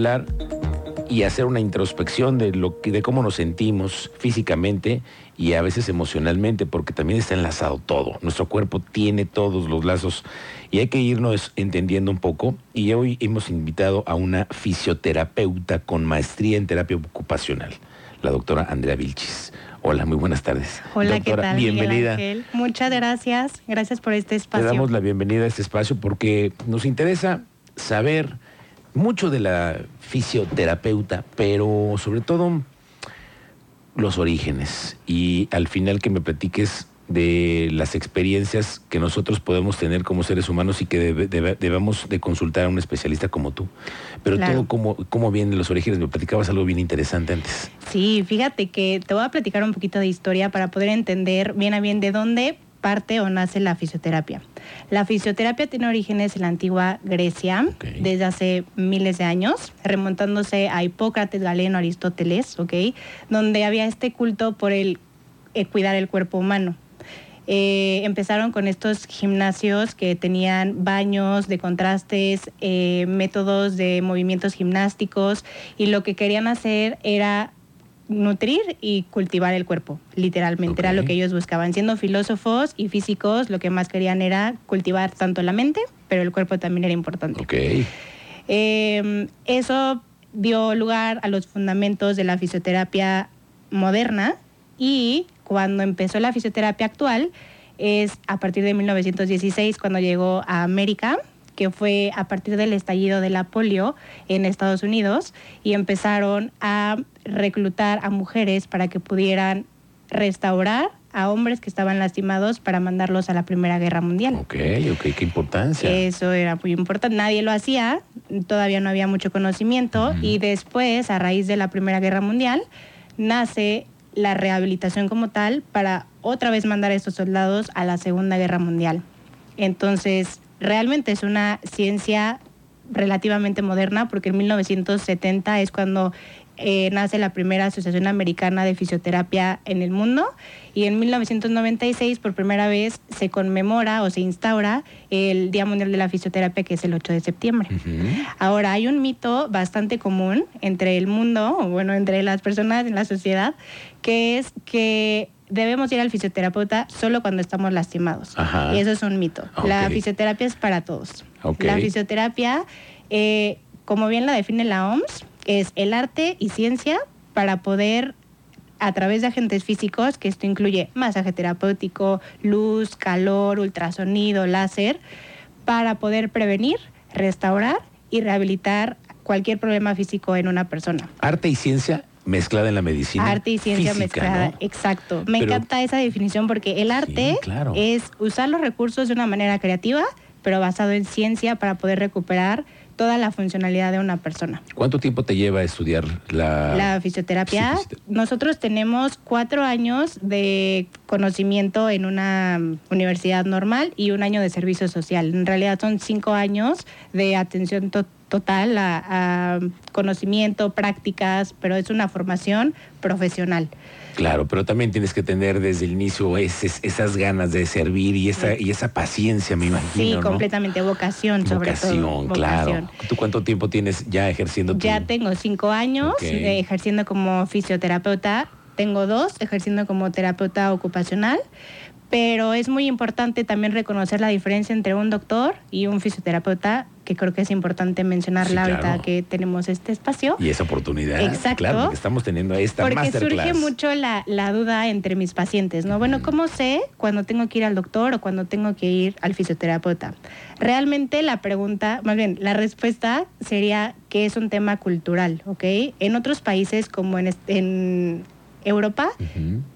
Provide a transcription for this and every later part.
hablar y hacer una introspección de lo que, de cómo nos sentimos físicamente y a veces emocionalmente, porque también está enlazado todo. Nuestro cuerpo tiene todos los lazos y hay que irnos entendiendo un poco. Y hoy hemos invitado a una fisioterapeuta con maestría en terapia ocupacional, la doctora Andrea Vilchis. Hola, muy buenas tardes. Hola, Doctora, ¿qué tal? Bienvenida. Miguel? Muchas gracias. Gracias por este Le espacio. damos la bienvenida a este espacio porque nos interesa saber mucho de la fisioterapeuta, pero sobre todo los orígenes y al final que me platiques de las experiencias que nosotros podemos tener como seres humanos y que debe- debe- debemos de consultar a un especialista como tú. Pero Claro. todo cómo, cómo vienen los orígenes, me platicabas algo bien interesante antes. Sí, fíjate que te voy a platicar un poquito de historia para poder entender bien a bien de dónde parte o nace la fisioterapia. La fisioterapia tiene orígenes en la antigua Grecia desde hace miles de años, remontándose a Hipócrates, Galeno, Aristóteles, ¿ok? Donde había este culto por el eh, cuidar el cuerpo humano. Eh, empezaron con estos gimnasios que tenían baños de contrastes, eh, métodos de movimientos gimnásticos y lo que querían hacer era nutrir y cultivar el cuerpo, literalmente. Era lo que ellos buscaban. Siendo filósofos y físicos, lo que más querían era cultivar tanto la mente, pero el cuerpo también era importante. Ok. Eh, eso dio lugar a los fundamentos de la fisioterapia moderna y cuando empezó la fisioterapia actual es a partir de 1916 cuando llegó a América que fue a partir del estallido de la polio en Estados Unidos y empezaron a reclutar a mujeres para que pudieran restaurar a hombres que estaban lastimados para mandarlos a la Primera Guerra Mundial. Ok, ok, qué importancia. Eso era muy importante. Nadie lo hacía, todavía no había mucho conocimiento y después, a raíz de la Primera Guerra Mundial, nace la rehabilitación como tal para otra vez mandar a estos soldados a la Segunda Guerra Mundial. Entonces, realmente es una ciencia relativamente moderna porque en 1970 es cuando eh, nace la primera Asociación Americana de Fisioterapia en el mundo y en 1996 por primera vez se conmemora o se instaura el Día Mundial de la Fisioterapia que es el 8 de septiembre. Ahora, hay un mito bastante común entre el mundo, o bueno, entre las personas en la sociedad, que es que debemos ir al fisioterapeuta solo cuando estamos lastimados. Ajá. Y eso es un mito. La Ok. fisioterapia es para todos. La fisioterapia, eh, como bien la define la OMS, es el arte y ciencia para poder a través de agentes físicos, que esto incluye masaje terapéutico, luz, calor, ultrasonido, láser, para poder prevenir, restaurar y rehabilitar cualquier problema físico en una persona. Arte y ciencia mezclada en la medicina. Arte y ciencia física, mezclada, ¿no? exacto. Me Pero- encanta esa definición porque el arte claro. es usar los recursos de una manera creativa, pero basado en ciencia para poder recuperar toda la funcionalidad de una persona. ¿Cuánto tiempo te lleva a estudiar la, La fisioterapia, nosotros tenemos cuatro años de conocimiento en una universidad normal y un año de servicio social. En realidad son cinco años de atención to- total a, a conocimiento, prácticas, pero es una formación profesional. Claro, pero también tienes que tener desde el inicio ese- esas ganas de servir y esa, y esa paciencia, me imagino. Sí, ¿no? completamente, vocación sobre Vocación, todo. claro. vocación. ¿Tú cuánto tiempo tienes ya ejerciendo tu- Ya tengo cinco años eh, ejerciendo como fisioterapeuta. Tengo dos ejerciendo como terapeuta ocupacional. Pero es muy importante también reconocer la diferencia entre un doctor y un fisioterapeuta, que creo que es importante mencionarla Sí, ahorita claro. que tenemos este espacio. Y esa oportunidad. Exacto. Claro, porque estamos teniendo esta Porque masterclass. surge mucho la, la duda entre mis pacientes, ¿no? Bueno, ¿cómo sé cuando tengo que ir al doctor o cuando tengo que ir al fisioterapeuta? Realmente la pregunta, más bien, la respuesta sería que es un tema cultural, ¿ok? En otros países como en, en Europa,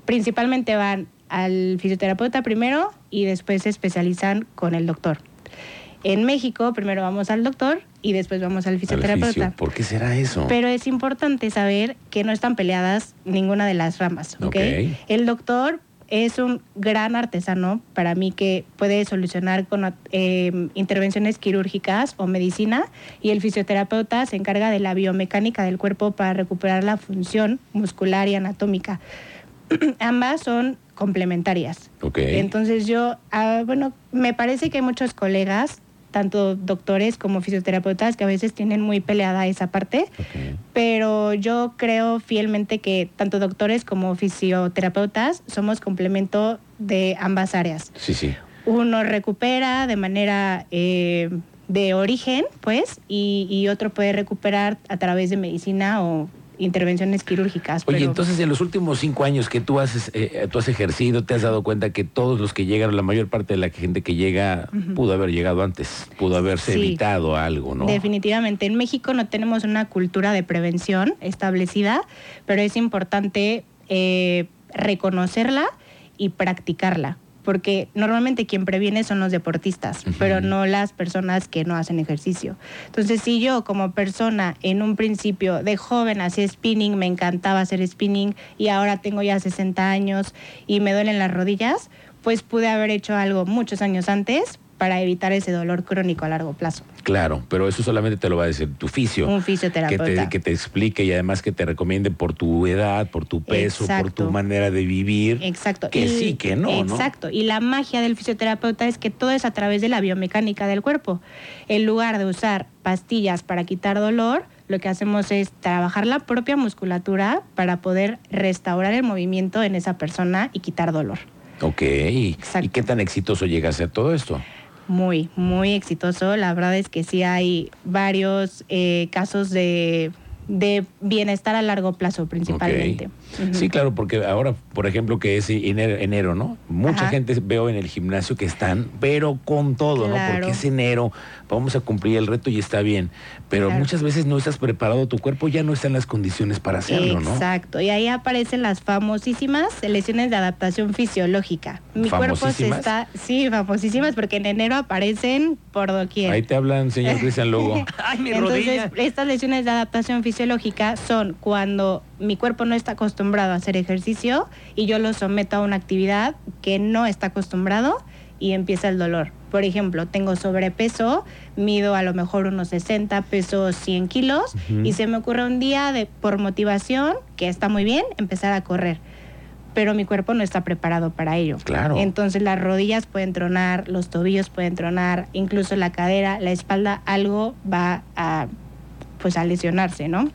principalmente van al fisioterapeuta primero y después se especializan con el doctor. En México, primero vamos al doctor y después vamos al Al fisioterapeuta. fisio. ¿Por qué será eso? Pero es importante saber que no están peleadas ninguna de las ramas, ¿ok? El doctor es un gran artesano para mí que puede solucionar con eh, intervenciones quirúrgicas o medicina y el fisioterapeuta se encarga de la biomecánica del cuerpo para recuperar la función muscular y anatómica. Ambas son complementarias. ok. Entonces yo, ah, bueno, me parece que hay muchos colegas tanto doctores como fisioterapeutas, que a veces tienen muy peleada esa parte, pero yo creo fielmente que tanto doctores como fisioterapeutas somos complemento de ambas áreas. Sí, sí. Uno recupera de manera eh, de origen, pues, y, y otro puede recuperar a través de medicina o intervenciones quirúrgicas. Oye, pero- entonces en los últimos cinco años que tú has, eh, tú has ejercido, te has dado cuenta que todos los que llegan, la mayor parte de la gente que llega, pudo haber llegado antes, pudo haberse Sí. evitado algo, ¿no? Definitivamente. En México no tenemos una cultura de prevención establecida, pero es importante eh, reconocerla y practicarla. Porque normalmente quien previene son los deportistas, pero no las personas que no hacen ejercicio. Entonces, si yo como persona en un principio de joven hacía spinning, me encantaba hacer spinning y ahora tengo ya 60 años y me duelen las rodillas, pues pude haber hecho algo muchos años antes para evitar ese dolor crónico a largo plazo. Claro, pero eso solamente te lo va a decir tu fisio. Un Que fisioterapeuta. te, que te explique y además que te recomiende por tu edad, por tu peso, por tu manera de vivir. Exacto. Que Y- sí, que no, ¿no? Exacto. Y la magia del fisioterapeuta es que todo es a través de la biomecánica del cuerpo. En lugar de usar pastillas para quitar dolor, lo que hacemos es trabajar la propia musculatura para poder restaurar el movimiento en esa persona y quitar dolor. Ok. ¿Y Exacto. qué tan exitoso llega a ser todo esto? Muy, muy exitoso. La verdad es que sí hay varios eh, casos de, de bienestar a largo plazo principalmente. Sí, claro, porque ahora, por ejemplo, que es enero, enero, ¿no? Mucha Ajá. gente veo en el gimnasio que están, pero con todo, ¿no? Porque es enero, vamos a cumplir el reto y está bien. Pero Claro. muchas veces no estás preparado, tu cuerpo ya no está en las condiciones para hacerlo, ¿no? Exacto, y ahí aparecen las famosísimas lesiones de adaptación fisiológica. Mi cuerpo se está, sí, famosísimas porque en enero aparecen por doquier. Ahí te hablan, señor Cristian Lugo. Ay, mi Entonces, rodilla. estas lesiones de adaptación fisiológica son cuando mi cuerpo no está acostumbrado a hacer ejercicio y yo lo someto a una actividad que no está acostumbrado y empieza el dolor. Por ejemplo, tengo sobrepeso, mido a lo mejor unos 60, peso 100 kilos y se me ocurre un día de, por motivación, que está muy bien, empezar a correr. Pero mi cuerpo no está preparado para ello. Claro. Entonces las rodillas pueden tronar, los tobillos pueden tronar, incluso la cadera, la espalda, algo va a pues a lesionarse, ¿no?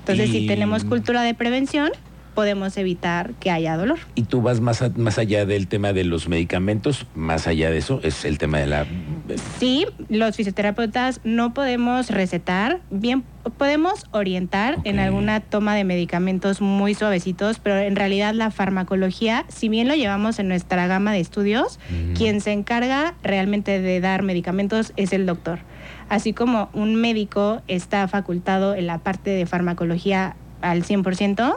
Entonces, Y- si tenemos cultura de prevención, podemos evitar que haya dolor. Y tú vas más, a- más allá del tema de los medicamentos, más allá de eso, es el tema de la... Sí, los fisioterapeutas no podemos recetar, bien podemos orientar en alguna toma de medicamentos muy suavecitos, pero en realidad la farmacología, si bien lo llevamos en nuestra gama de estudios, quien se encarga realmente de dar medicamentos es el doctor. Así como un médico está facultado en la parte de farmacología al 100%,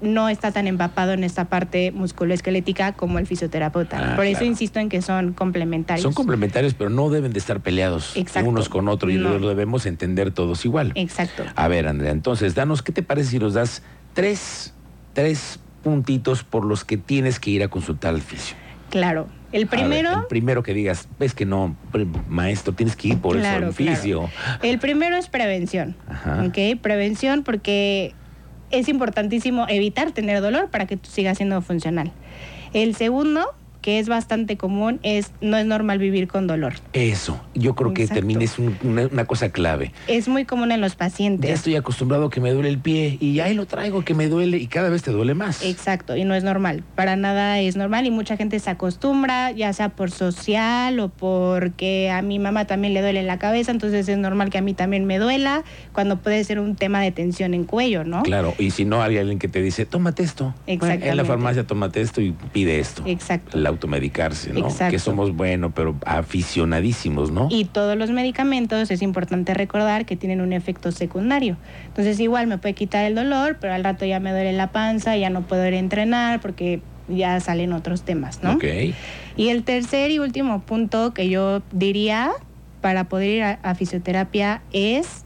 no está tan empapado en esta parte musculoesquelética como el fisioterapeuta. Ah, Por eso claro. insisto en que son complementarios. Son complementarios, pero no deben de estar peleados Exacto. unos con otros y lo debemos entender todos igual. Exacto. A ver, Andrea, entonces, danos, ¿qué te parece si nos das tres, tres puntitos por los que tienes que ir a consultar al fisio? Claro. El ver, primero, el primero que digas, ves que no, maestro, tienes que ir por Claro, eso al fisio. el primero es prevención. Ajá. ¿ok? Prevención porque es importantísimo evitar tener dolor para que tú sigas siendo funcional. El segundo, que es bastante común, es no es normal vivir con dolor. Eso, yo creo que también es un- una, una cosa clave. Es muy común en los Ya pacientes. estoy acostumbrado a que me duele el pie y ahí lo traigo que me duele y cada vez te duele más. Exacto, y no es normal, para nada es normal y mucha gente se acostumbra, ya sea por social o porque a mi mamá también le duele la cabeza, entonces es normal que a mí también me duela, cuando puede ser un tema de tensión en cuello, ¿no? Claro, y si no, hay alguien que te dice, tómate esto. En la Exactamente. farmacia, tómate esto y pide esto. Exacto. Automedicarse, ¿no? Exacto. Que somos, bueno, pero aficionadísimos, ¿no? Y todos los medicamentos es importante recordar que tienen un efecto secundario. Entonces igual me puede quitar el dolor, pero al rato ya me duele la panza, ya no puedo ir a entrenar porque ya salen otros temas, ¿no? Ok. Y el tercer y último punto que yo diría para poder ir a, a fisioterapia es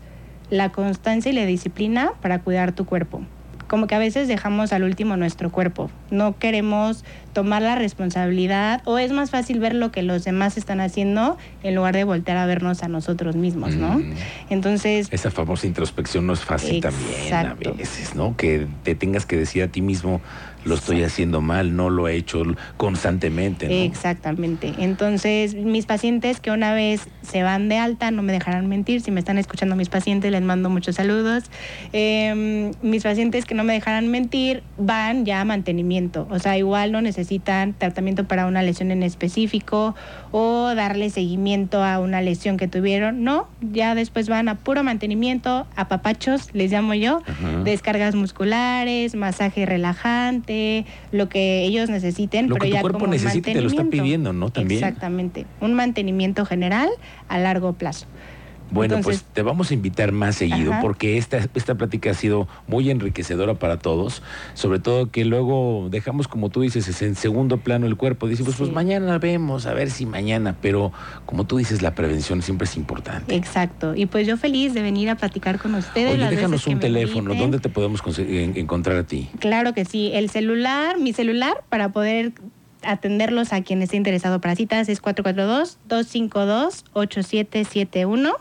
la constancia y la disciplina para cuidar tu cuerpo. Como que a veces dejamos al último nuestro cuerpo. No queremos tomar la responsabilidad o es más fácil ver lo que los demás están haciendo en lugar de voltear a vernos a nosotros mismos, ¿no? Mm. Entonces, Esa famosa introspección no es fácil también a veces, ¿no? Que te tengas que decir a ti mismo lo estoy haciendo mal, no lo he hecho constantemente. ¿no? Exactamente. Entonces, mis pacientes que una vez se van de alta, no me dejarán mentir, si me están escuchando mis pacientes, les mando muchos saludos. Em, mis pacientes que no me dejarán mentir, van ya a mantenimiento, o sea, igual no necesitan tratamiento para una lesión en específico o darle seguimiento a una lesión que tuvieron, no, ya después van a puro mantenimiento, a papachos, les llamo yo, descargas musculares, masaje relajante, lo que ellos necesiten, lo pero que tu ya cuerpo como necesita te lo está pidiendo, ¿no? También. Exactamente, un mantenimiento general a largo plazo. Bueno, Entonces- pues te vamos a invitar más seguido Ajá. porque esta, esta plática ha sido muy enriquecedora para todos, sobre todo que luego dejamos, como tú dices, es en segundo plano el cuerpo, decimos, pues Sí. mañana vemos, a ver si mañana, pero como tú dices, la prevención siempre es importante. Exacto. Y pues yo feliz de venir a platicar con ustedes. Oye, las déjanos veces un teléfono. ¿dónde te podemos en- encontrar a ti? Claro que sí. El celular, mi celular, para poder atenderlos a quien esté interesado para citas es 442-252-8771.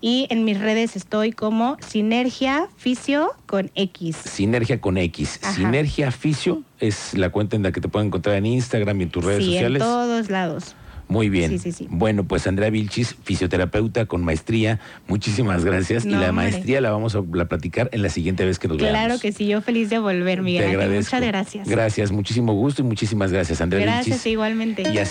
Y en mis redes estoy como Sinergia Fisio con X. Sinergia con X. Ajá. Sinergia Fisio es la cuenta en la que te pueden encontrar en Instagram y en tus redes sí, sociales. en todos lados. Muy bien. Sí, sí, sí. Bueno, pues Andrea Vilchis, fisioterapeuta con maestría, muchísimas gracias. y la hombre. maestría la vamos a la platicar en la siguiente vez que nos veamos. Claro que sí, yo feliz de volver, Te Miguel. Ángel. agradezco. Muchas gracias. Gracias, muchísimo gusto y muchísimas gracias, Andrea Gracias Vilchis. igualmente. Y así